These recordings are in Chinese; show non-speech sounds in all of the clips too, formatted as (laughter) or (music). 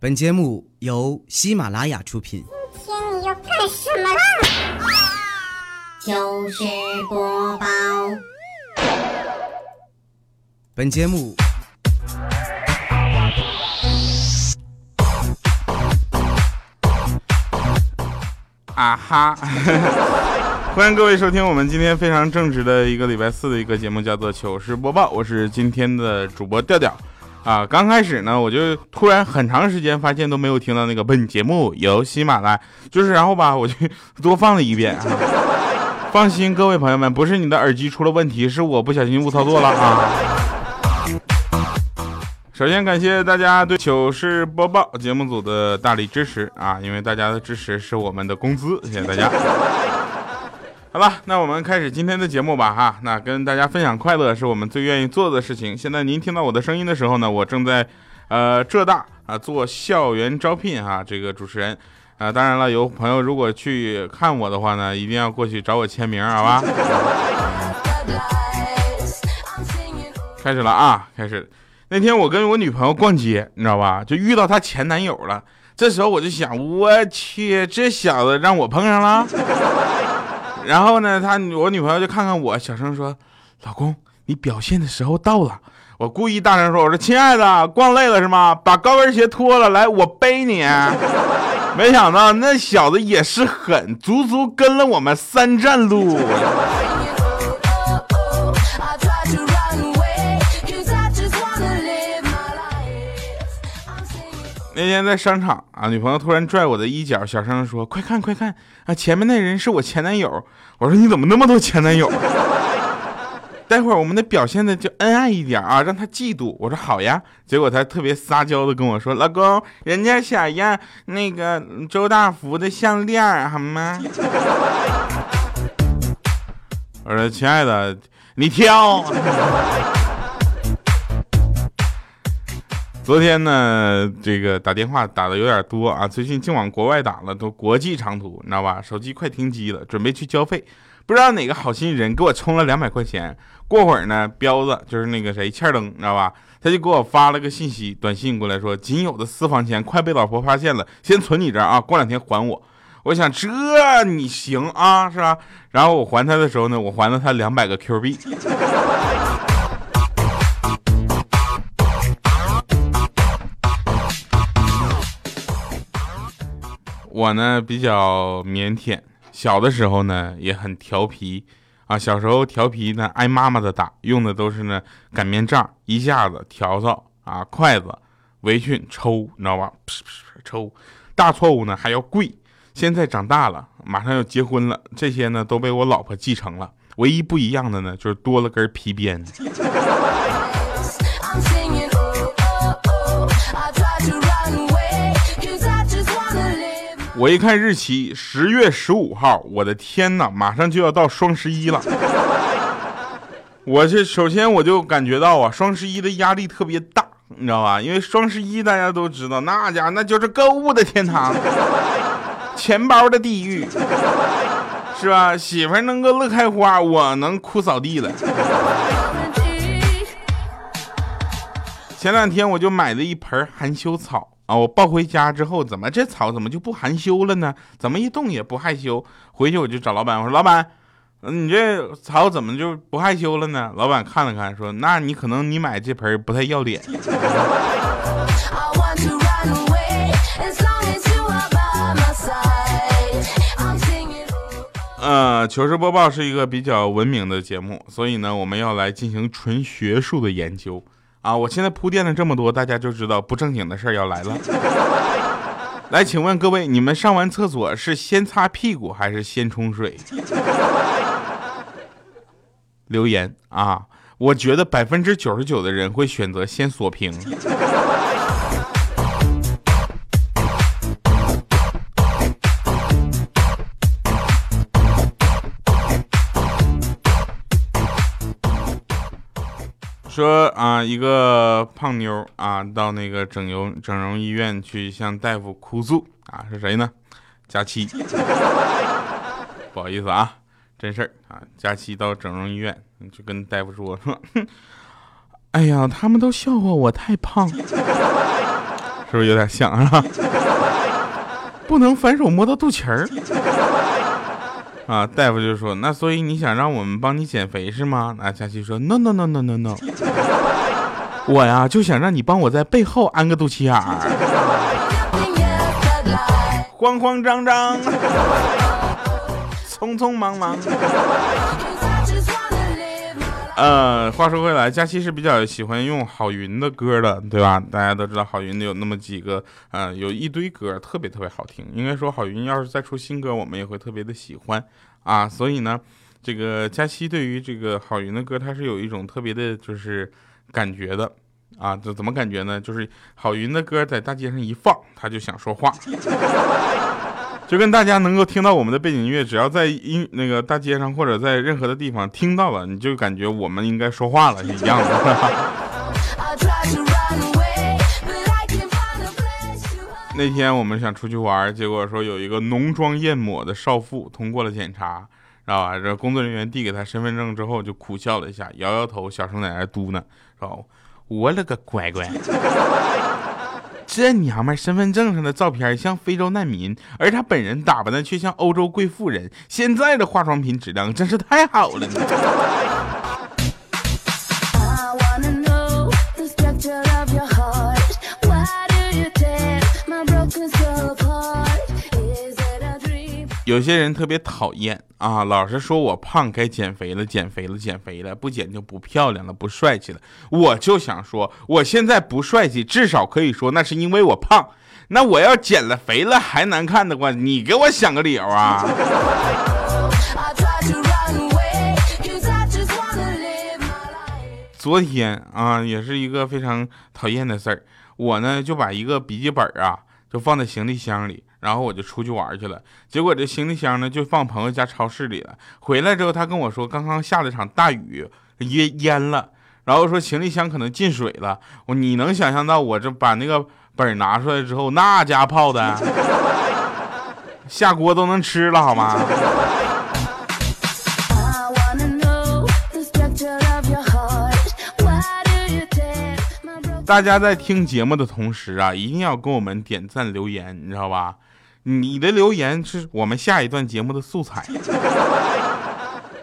本节目由喜马拉雅出品。今天你要干什么啦？糗事播报，本节目啊哈！(laughs) 欢迎各位收听我们今天非常正直的一个礼拜四的一个节目，叫做糗事播报。我是今天的主播调调。啊，刚开始呢，我就突然很长时间发现都没有听到那个本节目由喜马拉，就是然后吧，我就 (laughs) 多放了一遍啊。放心，各位朋友们，不是你的耳机出了问题，是我不小心误操作了啊。首先感谢大家对糗事播报节目组的大力支持啊，因为大家的支持是我们的工资，谢谢大家。好了，那我们开始今天的节目吧哈。那跟大家分享快乐是我们最愿意做的事情。现在您听到我的声音的时候呢，我正在呃浙大啊做校园招聘哈，这个主持人啊，当然了，有朋友如果去看我的话呢，一定要过去找我签名，好吧？开始了啊，开始。那天我跟我女朋友逛街，你知道吧？就遇到她前男友了。这时候我就想，我去，这小子让我碰上了。然后呢，他我女朋友就看看我，小声说：“老公，你表现的时候到了。”我故意大声说：“我说亲爱的，逛累了是吗？把高跟鞋脱了，来，我背你。(laughs) ”没想到那小子也是狠，足足跟了我们三站路。那天在商场啊，女朋友突然拽我的衣角，小声说：“快看快看啊，前面那人是我前男友。”我说：“你怎么那么多前男友？” (laughs) 待会儿我们得表现的就恩爱一点啊，让他嫉妒。我说：“好呀。”结果他特别撒娇的跟我说：“老公，人家想要那个周大福的项链，好吗？” (laughs) 我说：“亲爱的，你挑。”昨天呢，这个打电话打的有点多啊，最近净往国外打了，都国际长途，你知道吧？手机快停机了，准备去交费，不知道哪个好心人给我充了两百块钱。过会儿呢，彪子就是那个谁欠灯，你知道吧？他就给我发了个信息，短信过来说，仅有的私房钱快被老婆发现了，先存你这儿啊，过两天还我。我想这你行啊，是吧？然后我还他的时候呢，我还了他两百个 Q 币。我呢比较腼腆，小的时候呢也很调皮啊。小时候调皮呢挨妈妈的打，用的都是呢擀面杖、一下子、笤帚啊、筷子、围裙抽，你知道吧？噗噗噗抽。大错误呢还要跪。现在长大了，马上要结婚了，这些呢都被我老婆继承了。唯一不一样的呢就是多了根皮鞭。我一看日期，十月十五号，我的天哪，马上就要到双十一了。我这首先我就感觉到啊，双十一的压力特别大，你知道吧？因为双十一大家都知道，那家那就是购物的天堂，钱包的地狱，是吧？媳妇能够乐开花，我能哭扫地了。前两天我就买了一盆含羞草。啊！我抱回家之后，怎么这草怎么就不含羞了呢？怎么一动也不害羞？回去我就找老板，我说：“老板，你这草怎么就不害羞了呢？”老板看了看，说：“那你可能你买这盆不太要脸。”呃，糗事播报是一个比较文明的节目，所以呢，我们要来进行纯学术的研究。啊！我现在铺垫了这么多，大家就知道不正经的事儿要来了。(laughs) 来，请问各位，你们上完厕所是先擦屁股还是先冲水？(laughs) 留言啊！我觉得百分之九十九的人会选择先锁屏。说啊，一个胖妞啊，到那个整容整容医院去向大夫哭诉啊，是谁呢？佳期，不好意思啊，真事儿啊。佳期到整容医院就跟大夫说说，哎呀，他们都笑话我太胖，是不是有点像啊？不能反手摸到肚脐儿啊！大夫就说：“那所以你想让我们帮你减肥是吗？”那佳琪说：“No No No No No No，我呀就想让你帮我在背后安个肚脐眼儿，(laughs) 慌慌张张，(laughs) 匆匆忙忙。”呃，话说回来，佳期是比较喜欢用郝云的歌的，对吧？大家都知道郝云有那么几个，呃，有一堆歌特别特别好听。应该说，郝云要是再出新歌，我们也会特别的喜欢啊。所以呢，这个佳期对于这个郝云的歌，他是有一种特别的，就是感觉的啊。这怎么感觉呢？就是郝云的歌在大街上一放，他就想说话。就跟大家能够听到我们的背景音乐，只要在音那个大街上或者在任何的地方听到了，你就感觉我们应该说话了一样的。那天我们想出去玩，结果说有一个浓妆艳抹的少妇通过了检查，知道吧？这工作人员递给她身份证之后，就苦笑了一下，摇摇头，小声在那嘟囔，知道我了个乖乖！这娘们身份证上的照片像非洲难民，而她本人打扮的却像欧洲贵妇人。现在的化妆品质量真是太好了。有些人特别讨厌啊，老是说我胖，该减肥了，减肥了，减肥了，不减就不漂亮了，不帅气了。我就想说，我现在不帅气，至少可以说那是因为我胖。那我要减了肥了还难看的话，你给我想个理由啊！(laughs) 昨天啊，也是一个非常讨厌的事儿，我呢就把一个笔记本啊，就放在行李箱里。然后我就出去玩去了，结果这行李箱呢就放朋友家超市里了。回来之后，他跟我说刚刚下了场大雨，淹淹了，然后说行李箱可能进水了。我你能想象到我这把那个本拿出来之后，那家泡的，下锅都能吃了好吗？大家在听节目的同时啊，一定要给我们点赞留言，你知道吧？你的留言是我们下一段节目的素材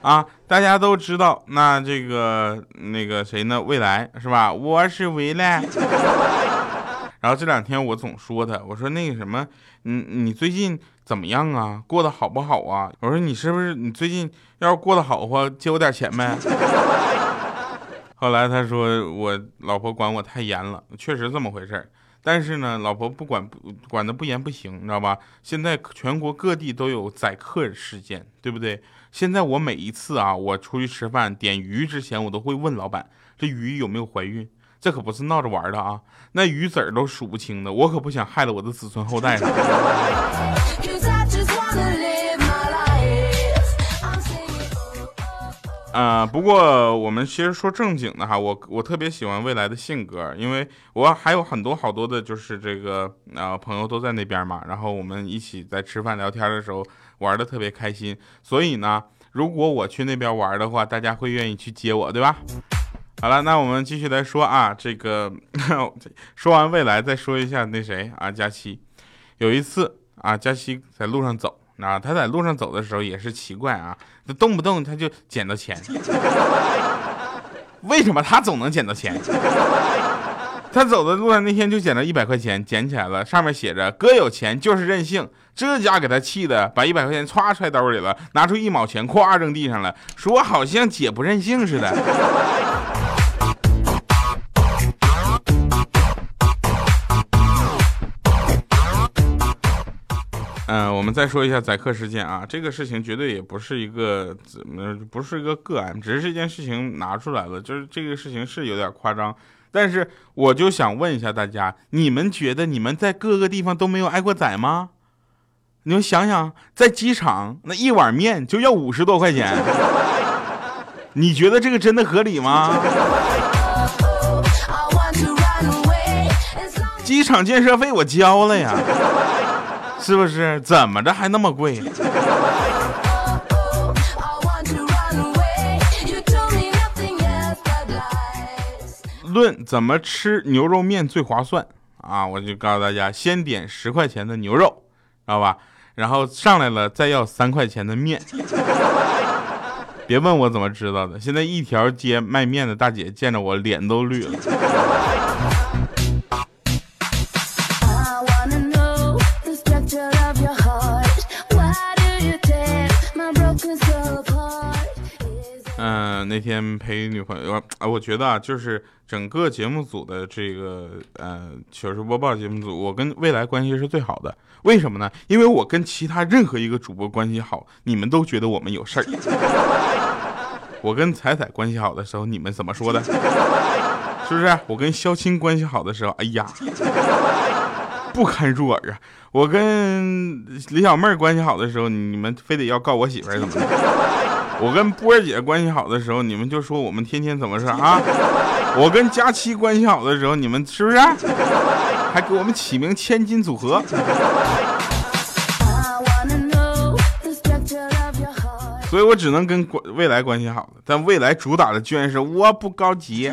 啊！大家都知道，那这个那个谁呢？未来是吧？我是未来。然后这两天我总说他，我说那个什么，你你最近怎么样啊？过得好不好啊？我说你是不是你最近要是过得好的话，借我点钱呗？(laughs) 后来他说我老婆管我太严了，确实这么回事儿。但是呢，老婆不管不管的不严不行，你知道吧？现在全国各地都有宰客事件，对不对？现在我每一次啊，我出去吃饭点鱼之前，我都会问老板，这鱼有没有怀孕？这可不是闹着玩的啊！那鱼籽儿都数不清的，我可不想害了我的子孙后代。(laughs) 啊，不过我们其实说正经的哈，我我特别喜欢未来的性格，因为我还有很多好多的，就是这个啊朋友都在那边嘛，然后我们一起在吃饭聊天的时候玩的特别开心，所以呢，如果我去那边玩的话，大家会愿意去接我，对吧？好了，那我们继续来说啊，这个 (laughs) 说完未来，再说一下那谁啊，佳期，有一次啊，佳期在路上走。啊，他在路上走的时候也是奇怪啊，他动不动他就捡到钱，为什么他总能捡到钱？他走的路上那天就捡到一百块钱，捡起来了，上面写着“哥有钱就是任性”，这家给他气的，把一百块钱歘揣兜里了，拿出一毛钱咵扔地上了，说好像姐不任性似的。呃，我们再说一下宰客事件啊，这个事情绝对也不是一个怎么，不是一个个案，只是这件事情拿出来了，就是这个事情是有点夸张，但是我就想问一下大家，你们觉得你们在各个地方都没有挨过宰吗？你们想想，在机场那一碗面就要五十多块钱，你觉得这个真的合理吗？机场建设费我交了呀。是不是？怎么着还那么贵？论怎么吃牛肉面最划算啊，我就告诉大家，先点十块钱的牛肉，知道吧？然后上来了再要三块钱的面。别问我怎么知道的，现在一条街卖面的大姐见着我脸都绿了。那天陪女朋友啊，我觉得啊，就是整个节目组的这个呃糗事播报节目组，我跟未来关系是最好的。为什么呢？因为我跟其他任何一个主播关系好，你们都觉得我们有事儿。(laughs) 我跟彩彩关系好的时候，你们怎么说的？(laughs) 是不是？我跟肖青关系好的时候，哎呀，不堪入耳啊！我跟李小妹关系好的时候，你们非得要告我媳妇儿怎么的？我跟波儿姐关系好的时候，你们就说我们天天怎么事啊？我跟佳期关系好的时候，你们是不是还给我们起名千金组合？所以我只能跟未来关系好的，但未来主打的居然是我不高级。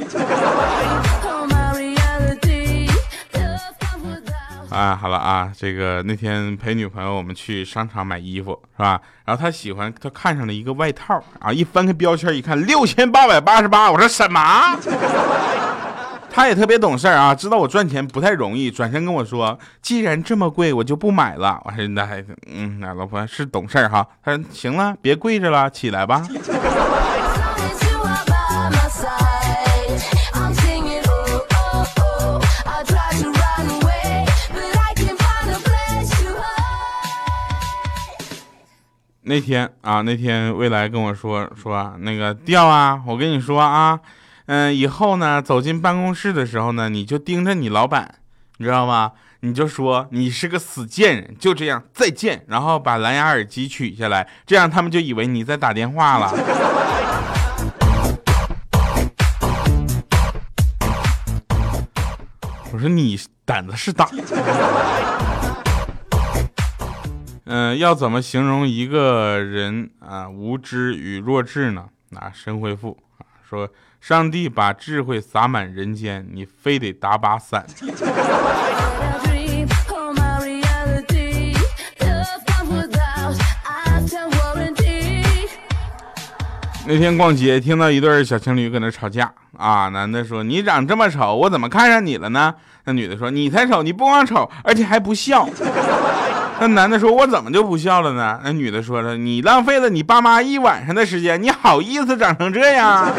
啊，好了啊，这个那天陪女朋友我们去商场买衣服是吧？然后她喜欢，她看上了一个外套啊，一翻开标签一看，六千八百八十八，我说什么？(laughs) 他也特别懂事啊，知道我赚钱不太容易，转身跟我说，既然这么贵，我就不买了。我说那还嗯，那老婆是懂事哈。他说行了，别跪着了，起来吧。那天啊，那天未来跟我说说那个调啊，我跟你说啊，嗯，以后呢走进办公室的时候呢，你就盯着你老板，你知道吗？你就说你是个死贱人，就这样再见，然后把蓝牙耳机取下来，这样他们就以为你在打电话了。我说你胆子是大。嗯，要怎么形容一个人啊无知与弱智呢？啊，神回复啊说，上帝把智慧洒满人间，你非得打把伞。那天逛街，听到一对小情侣搁那吵架啊，男的说你长这么丑，我怎么看上你了呢？那女的说你才丑，你不光丑，而且还不笑。那男的说：“我怎么就不笑了呢？”那女的说：“了你浪费了你爸妈一晚上的时间，你好意思长成这样？”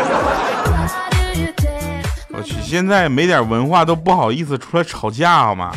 我去，现在没点文化都不好意思出来吵架好吗？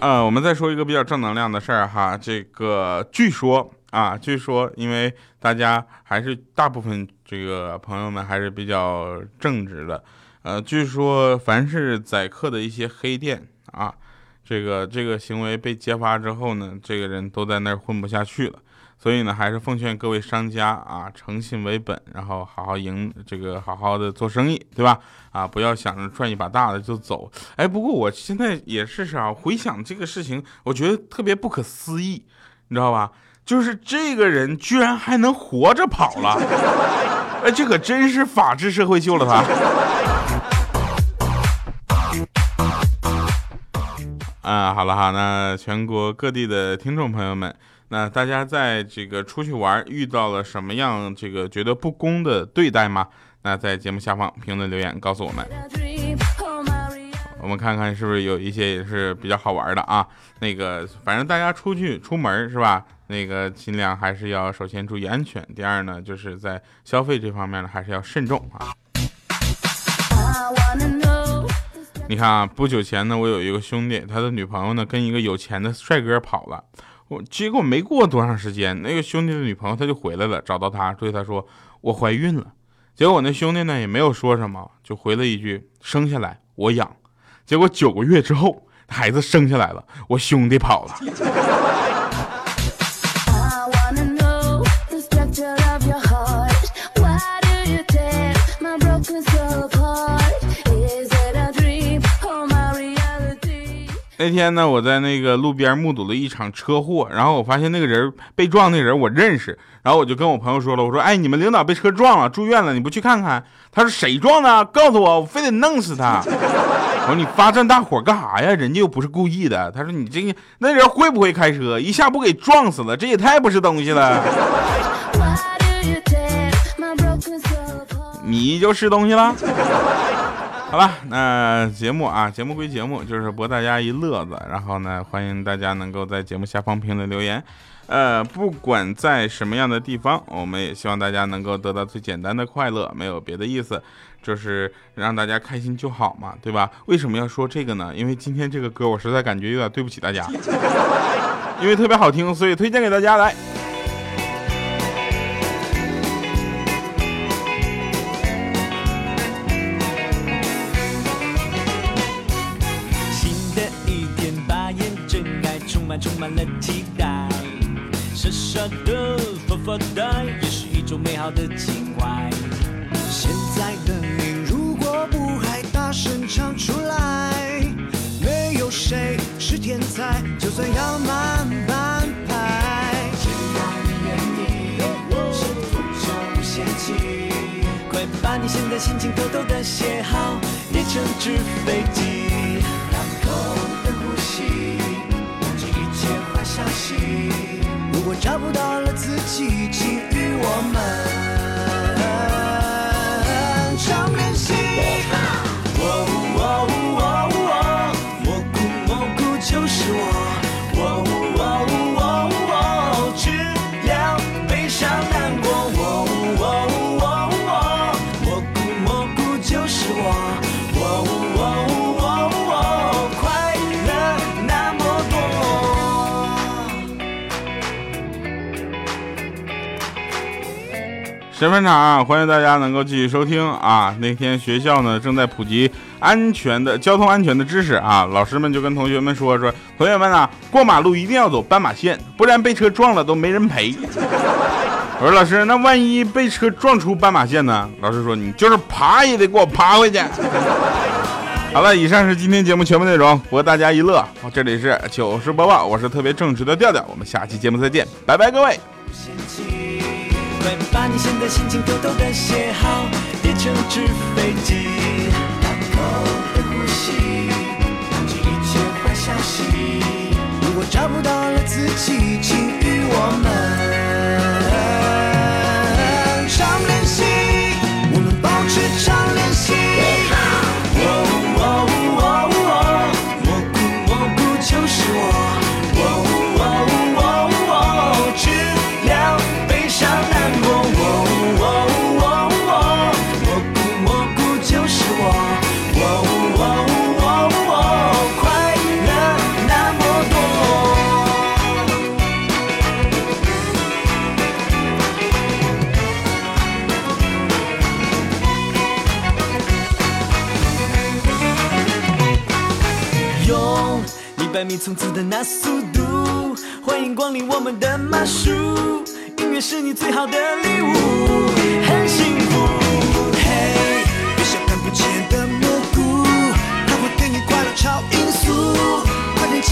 呃，我们再说一个比较正能量的事儿哈，这个据说。啊，据说因为大家还是大部分这个朋友们还是比较正直的，呃，据说凡是宰客的一些黑店啊，这个这个行为被揭发之后呢，这个人都在那儿混不下去了，所以呢，还是奉劝各位商家啊，诚信为本，然后好好营这个好好的做生意，对吧？啊，不要想着赚一把大的就走。哎，不过我现在也是啥，回想这个事情，我觉得特别不可思议，你知道吧？就是这个人居然还能活着跑了，哎，这可真是法治社会救了他。啊，好了哈，那全国各地的听众朋友们，那大家在这个出去玩遇到了什么样这个觉得不公的对待吗？那在节目下方评论留言告诉我们，我们看看是不是有一些也是比较好玩的啊。那个，反正大家出去出门是吧？那个尽量还是要首先注意安全，第二呢，就是在消费这方面呢，还是要慎重啊。你看啊，不久前呢，我有一个兄弟，他的女朋友呢跟一个有钱的帅哥跑了，我结果没过多长时间，那个兄弟的女朋友他就回来了，找到他对他说我怀孕了，结果那兄弟呢也没有说什么，就回了一句生下来我养，结果九个月之后孩子生下来了，我兄弟跑了。那天呢，我在那个路边目睹了一场车祸，然后我发现那个人被撞那人我认识，然后我就跟我朋友说了，我说，哎，你们领导被车撞了，住院了，你不去看看？他说谁撞的？告诉我，我非得弄死他。我说你发这大火干啥呀？人家又不是故意的。他说你这个那人会不会开车？一下不给撞死了，这也太不是东西了。你就是东西了。好了，那节目啊，节目归节目，就是博大家一乐子。然后呢，欢迎大家能够在节目下方评论留言。呃，不管在什么样的地方，我们也希望大家能够得到最简单的快乐，没有别的意思，就是让大家开心就好嘛，对吧？为什么要说这个呢？因为今天这个歌我实在感觉有点对不起大家，因为特别好听，所以推荐给大家来。算要慢半拍。只要你愿意，幸福就不嫌弃。快把你现在心情偷偷的写好，列成纸飞机。审判场，欢迎大家能够继续收听啊！那天学校呢正在普及安全的交通安全的知识啊，老师们就跟同学们说说，同学们啊，过马路一定要走斑马线，不然被车撞了都没人赔。(laughs) 我说老师，那万一被车撞出斑马线呢？老师说你就是爬也得给我爬回去。(laughs) 好了，以上是今天节目全部内容，博大家一乐。这里是糗事播报，我是特别正直的调调，我们下期节目再见，拜拜各位。快把你现在心情偷偷的写好，叠成纸飞机。大口的呼吸，忘记一切坏消息。如果找不到了自己，请与我们常联系。我们保持常联系。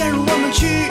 加入我们去。